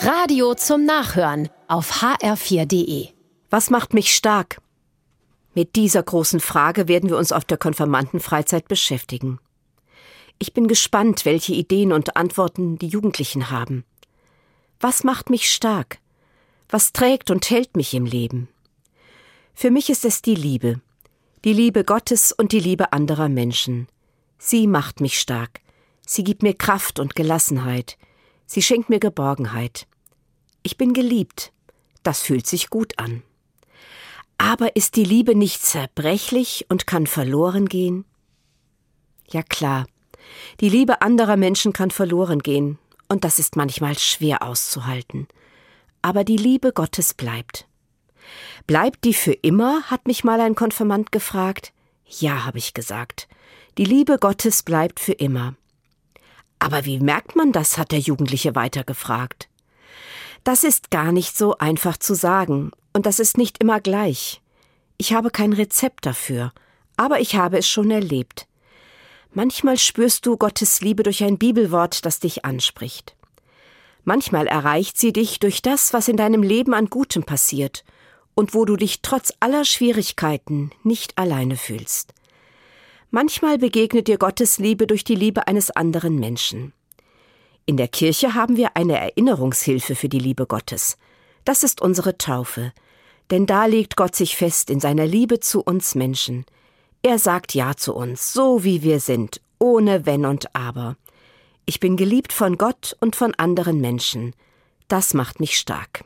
Radio zum Nachhören auf hr4.de. Was macht mich stark? Mit dieser großen Frage werden wir uns auf der Konfirmandenfreizeit beschäftigen. Ich bin gespannt, welche Ideen und Antworten die Jugendlichen haben. Was macht mich stark? Was trägt und hält mich im Leben? Für mich ist es die Liebe, die Liebe Gottes und die Liebe anderer Menschen. Sie macht mich stark. Sie gibt mir Kraft und Gelassenheit. Sie schenkt mir Geborgenheit. Ich bin geliebt. Das fühlt sich gut an. Aber ist die Liebe nicht zerbrechlich und kann verloren gehen? Ja klar, die Liebe anderer Menschen kann verloren gehen, und das ist manchmal schwer auszuhalten. Aber die Liebe Gottes bleibt. Bleibt die für immer? hat mich mal ein Konfirmand gefragt. Ja, habe ich gesagt. Die Liebe Gottes bleibt für immer. Aber wie merkt man das? hat der Jugendliche weiter gefragt. Das ist gar nicht so einfach zu sagen, und das ist nicht immer gleich. Ich habe kein Rezept dafür, aber ich habe es schon erlebt. Manchmal spürst du Gottes Liebe durch ein Bibelwort, das dich anspricht. Manchmal erreicht sie dich durch das, was in deinem Leben an Gutem passiert und wo du dich trotz aller Schwierigkeiten nicht alleine fühlst. Manchmal begegnet dir Gottes Liebe durch die Liebe eines anderen Menschen. In der Kirche haben wir eine Erinnerungshilfe für die Liebe Gottes. Das ist unsere Taufe. Denn da legt Gott sich fest in seiner Liebe zu uns Menschen. Er sagt Ja zu uns, so wie wir sind, ohne Wenn und Aber. Ich bin geliebt von Gott und von anderen Menschen. Das macht mich stark.